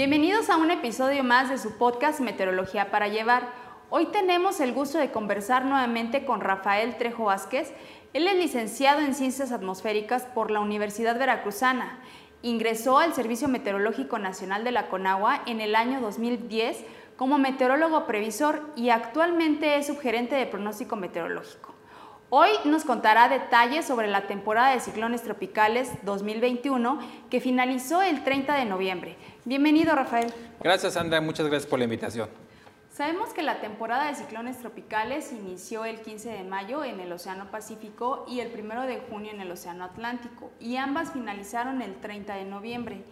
Bienvenidos a un episodio más de su podcast Meteorología para llevar. Hoy tenemos el gusto de conversar nuevamente con Rafael Trejo Vázquez. Él es licenciado en Ciencias Atmosféricas por la Universidad Veracruzana. Ingresó al Servicio Meteorológico Nacional de la Conagua en el año 2010 como meteorólogo previsor y actualmente es subgerente de pronóstico meteorológico. Hoy nos contará detalles sobre la temporada de ciclones tropicales 2021 que finalizó el 30 de noviembre. Bienvenido, Rafael. Gracias, Sandra. Muchas gracias por la invitación. Sabemos que la temporada de ciclones tropicales inició el 15 de mayo en el Océano Pacífico y el 1 de junio en el Océano Atlántico y ambas finalizaron el 30 de noviembre.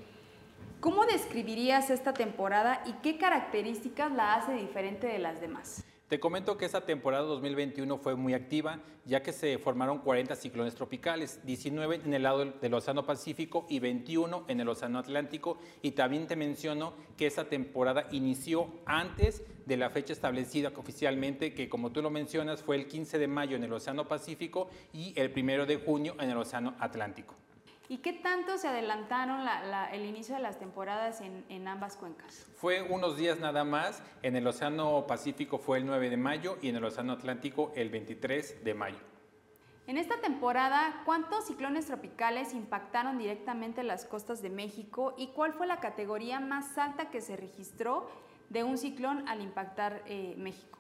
¿Cómo describirías esta temporada y qué características la hace diferente de las demás? Te comento que esta temporada 2021 fue muy activa, ya que se formaron 40 ciclones tropicales, 19 en el lado del, Océano Pacífico y 21 en el Océano Atlántico. Y también te menciono que esta temporada inició antes de la fecha establecida oficialmente, que como tú lo mencionas, fue el 15 de mayo en el Océano Pacífico y el 1 de junio en el Océano Atlántico. ¿Y qué tanto se adelantaron el inicio de las temporadas en, ambas cuencas? Fue unos días nada más. En el Océano Pacífico fue el 9 de mayo y en el Océano Atlántico el 23 de mayo. En esta temporada, ¿cuántos ciclones tropicales impactaron directamente las costas de México y cuál fue la categoría más alta que se registró de un ciclón al impactar eh, México?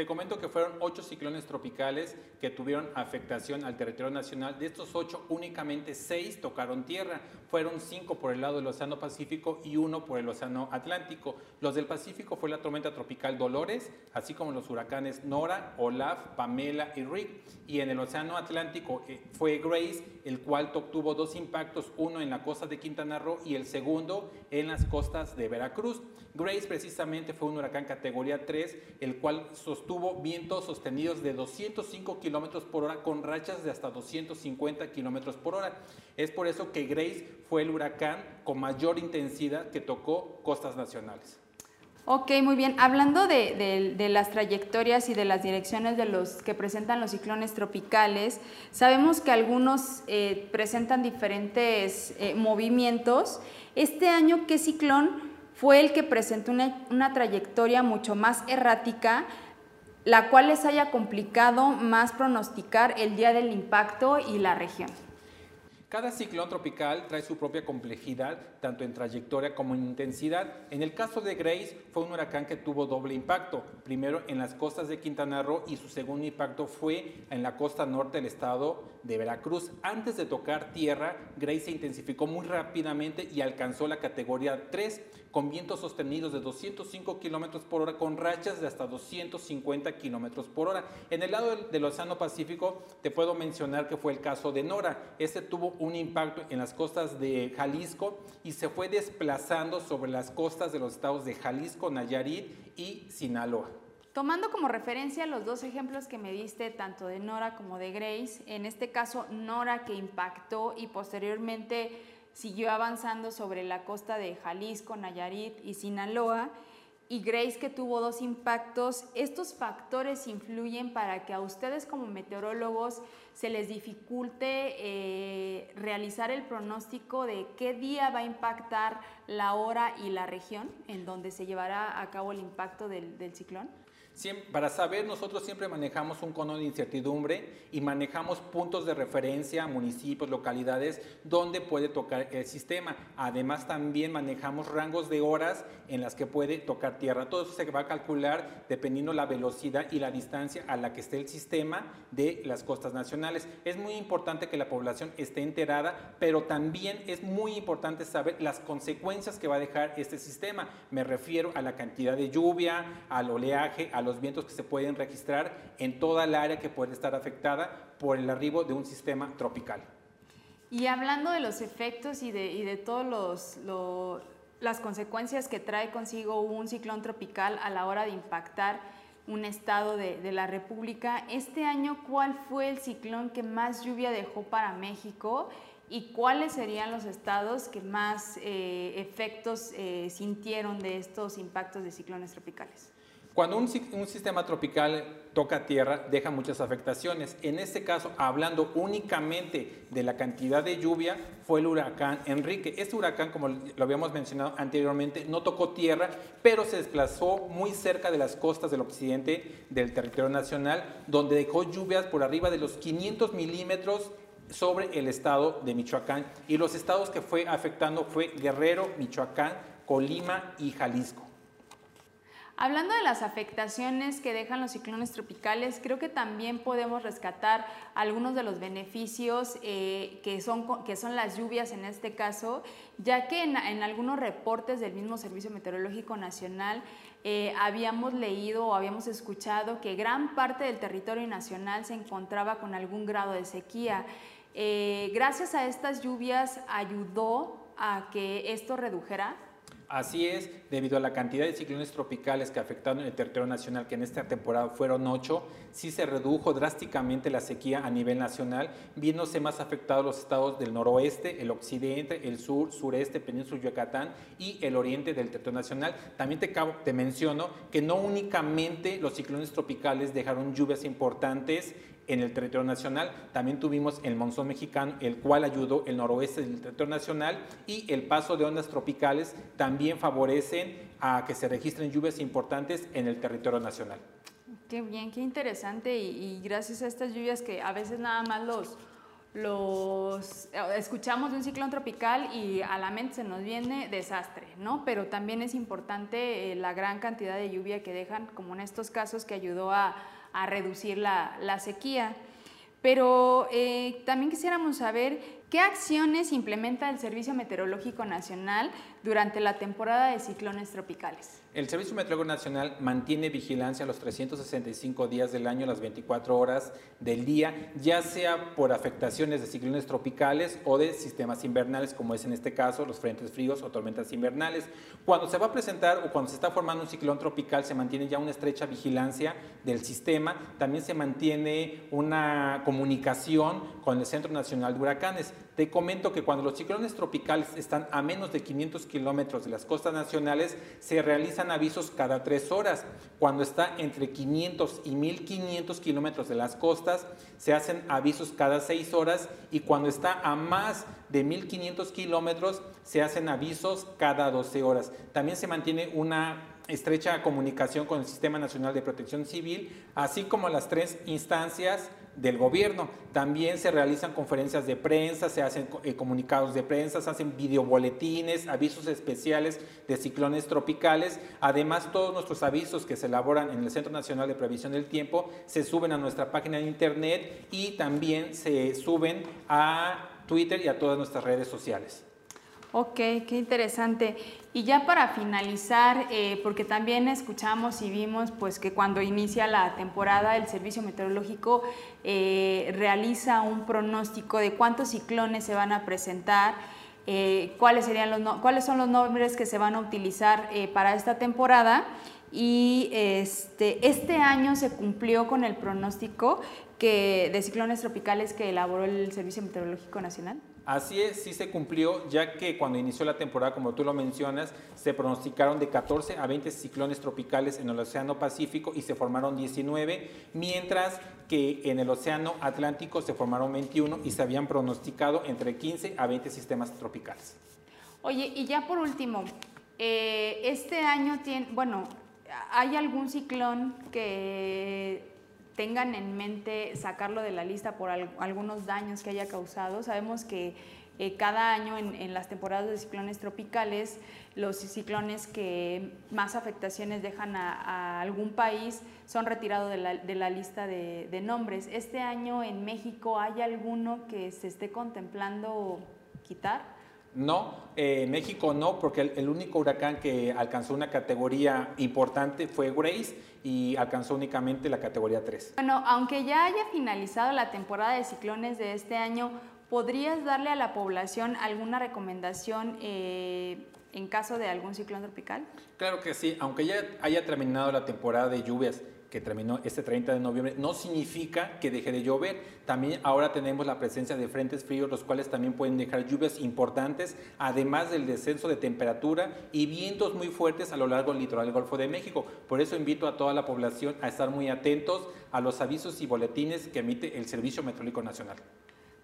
Te comento que fueron ocho ciclones tropicales que tuvieron afectación al territorio nacional. De estos ocho, únicamente seis tocaron tierra. Fueron cinco por el lado del Océano Pacífico y uno por el Océano Atlántico. Los del Pacífico fue la tormenta tropical Dolores, así como los huracanes Nora, Olaf, Pamela y Rick. Y en el Océano Atlántico eh, fue Grace, el cual tuvo dos impactos, uno en la costa de Quintana Roo y el segundo en las costas de Veracruz. Grace precisamente fue un huracán categoría 3, el cual sostuvo vientos sostenidos de 205 kilómetros por hora con rachas de hasta 250 kilómetros por hora. Es por eso que Grace fue el huracán con mayor intensidad que tocó costas nacionales. Ok, muy bien. Hablando de, las trayectorias y de las direcciones de los que presentan los ciclones tropicales, sabemos que algunos eh, presentan diferentes eh, movimientos. Este año, ¿qué ciclón fue el que presentó una, trayectoria mucho más errática, la cual les haya complicado más pronosticar el día del impacto y la región. Cada ciclón tropical trae su propia complejidad, tanto en trayectoria como en intensidad. En el caso de Grace, fue un huracán que tuvo doble impacto. Primero en las costas de Quintana Roo y su segundo impacto fue en la costa norte del estado de Veracruz. Antes de tocar tierra, Grace se intensificó muy rápidamente y alcanzó la categoría 3 con vientos sostenidos de 205 kilómetros por hora con rachas de hasta 250 kilómetros por hora. En el lado del, Océano Pacífico te puedo mencionar que fue el caso de Nora. Este tuvo un impacto en las costas de Jalisco y se fue desplazando sobre las costas de los estados de Jalisco, Nayarit y Sinaloa. Tomando como referencia los dos ejemplos que me diste, tanto de Nora como de Grace, en este caso Nora que impactó y posteriormente siguió avanzando sobre la costa de Jalisco, Nayarit y Sinaloa, y Grace que tuvo dos impactos, estos factores influyen para que a ustedes como meteorólogos se les dificulte eh, realizar el pronóstico de qué día va a impactar la hora y la región en donde se llevará a cabo el impacto del ciclón? para saber, nosotros siempre manejamos un cono de incertidumbre y manejamos puntos de referencia, municipios, localidades, donde puede tocar el sistema. Además, también manejamos rangos de horas en las que puede tocar tierra. Todo eso se va a calcular dependiendo la velocidad y la distancia a la que esté el sistema de las costas nacionales. Es muy importante que la población esté enterada, pero también es muy importante saber las consecuencias que va a dejar este sistema. Me refiero a la cantidad de lluvia, al oleaje, a los vientos que se pueden registrar en toda el área que puede estar afectada por el arribo de un sistema tropical. Y hablando de los efectos y de, y todos las consecuencias que trae consigo un ciclón tropical a la hora de impactar un estado de, la República, este año, ¿cuál fue el ciclón que más lluvia dejó para México? ¿Y cuáles serían los estados que más eh, efectos eh, sintieron de estos impactos de ciclones tropicales? Cuando un, sistema tropical toca tierra, deja muchas afectaciones. En este caso, hablando únicamente de la cantidad de lluvia, fue el huracán Enrique. Este huracán, como lo habíamos mencionado anteriormente, no tocó tierra, pero se desplazó muy cerca de las costas del occidente del territorio nacional, donde dejó lluvias por arriba de los 500 milímetros sobre el estado de Michoacán. Y los estados que fue afectando fue Guerrero, Michoacán, Colima y Jalisco. Hablando de las afectaciones que dejan los ciclones tropicales, creo que también podemos rescatar algunos de los beneficios eh, que, son, que son las lluvias en este caso, ya que en, algunos reportes del mismo Servicio Meteorológico Nacional eh, habíamos leído o habíamos escuchado que gran parte del territorio nacional se encontraba con algún grado de sequía. Eh, gracias a estas lluvias ayudó a que esto redujera Así es, debido a la cantidad de ciclones tropicales que afectaron el territorio nacional, que en esta temporada fueron ocho, sí se redujo drásticamente la sequía a nivel nacional, viéndose más afectados los estados del noroeste, el occidente, el sur, sureste, península Yucatán y el oriente del territorio nacional. También te, te menciono que no únicamente los ciclones tropicales dejaron lluvias importantes en el territorio nacional. También tuvimos el monzón mexicano, el cual ayudó el noroeste del territorio nacional y el paso de ondas tropicales también favorecen a que se registren lluvias importantes en el territorio nacional. Qué bien, qué interesante y, gracias a estas lluvias que a veces nada más los, los escuchamos de un ciclón tropical y a la mente se nos viene desastre, ¿no? Pero también es importante eh, la gran cantidad de lluvia que dejan, como en estos casos que ayudó a, a reducir la, sequía. Pero eh, también quisiéramos saber qué acciones implementa el Servicio Meteorológico Nacional durante la temporada de ciclones tropicales. El Servicio Meteorológico Nacional mantiene vigilancia los 365 días del año, las 24 horas del día, ya sea por afectaciones de ciclones tropicales o de sistemas invernales, como es en este caso los frentes fríos o tormentas invernales. Cuando se va a presentar o cuando se está formando un ciclón tropical, se mantiene ya una estrecha vigilancia del sistema. También se mantiene una comunicación con el Centro Nacional de Huracanes. Te comento que cuando los ciclones tropicales están a menos de 500 kilómetros de las costas nacionales, se realizan avisos cada tres horas. Cuando está entre 500 y 1500 kilómetros de las costas, se hacen avisos cada seis horas y cuando está a más de 1500 kilómetros, se hacen avisos cada 12 horas. También se mantiene una estrecha comunicación con el Sistema Nacional de Protección Civil, así como las tres instancias del gobierno. También se realizan conferencias de prensa, se hacen eh, comunicados de prensa, se hacen videoboletines, avisos especiales de ciclones tropicales. Además, todos nuestros avisos que se elaboran en el Centro Nacional de Previsión del Tiempo se suben a nuestra página de internet y también se suben a Twitter y a todas nuestras redes sociales. Ok, qué interesante. Y ya para finalizar, eh, porque también escuchamos y vimos pues, que cuando inicia la temporada el Servicio Meteorológico eh, realiza un pronóstico de cuántos ciclones se van a presentar, eh, cuáles, serían los cuáles son los nombres que se van a utilizar para esta temporada. Y este, este año se cumplió con el pronóstico que, de ciclones tropicales que elaboró el Servicio Meteorológico Nacional. Así es, sí se cumplió, ya que cuando inició la temporada, como tú lo mencionas, se pronosticaron de 14 a 20 ciclones tropicales en el Océano Pacífico y se formaron 19, mientras que en el Océano Atlántico se formaron 21 y se habían pronosticado entre 15 a 20 sistemas tropicales. Oye, y ya por último, eh, este año tiene, bueno, ¿hay algún ciclón que tengan en mente sacarlo de la lista por algunos daños que haya causado. Sabemos que eh, cada año en, las temporadas de ciclones tropicales, los ciclones que más afectaciones dejan a, algún país son retirados de la, lista de, nombres. ¿Este año en México hay alguno que se esté contemplando quitar? No, en México no, porque el, único huracán que alcanzó una categoría importante fue Grace y alcanzó únicamente la categoría 3. Bueno, aunque ya haya finalizado la temporada de ciclones de este año, ¿podrías darle a la población alguna recomendación eh, en caso de algún ciclón tropical? Claro que sí, aunque ya haya terminado la temporada de lluvias que terminó este 30 de noviembre, no significa que deje de llover. También ahora tenemos la presencia de frentes fríos, los cuales también pueden dejar lluvias importantes, además del descenso de temperatura y vientos muy fuertes a lo largo del litoral del Golfo de México. Por eso invito a toda la población a estar muy atentos a los avisos y boletines que emite el Servicio Meteorológico Nacional.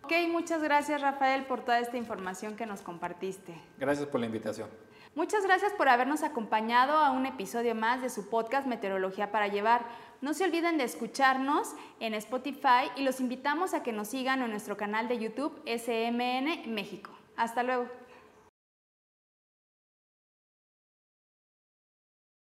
Ok, muchas gracias Rafael por toda esta información que nos compartiste. Gracias por la invitación. Muchas gracias por habernos acompañado a un episodio más de su podcast Meteorología para Llevar. No se olviden de escucharnos en Spotify y los invitamos a que nos sigan en nuestro canal de YouTube SMN México. Hasta luego.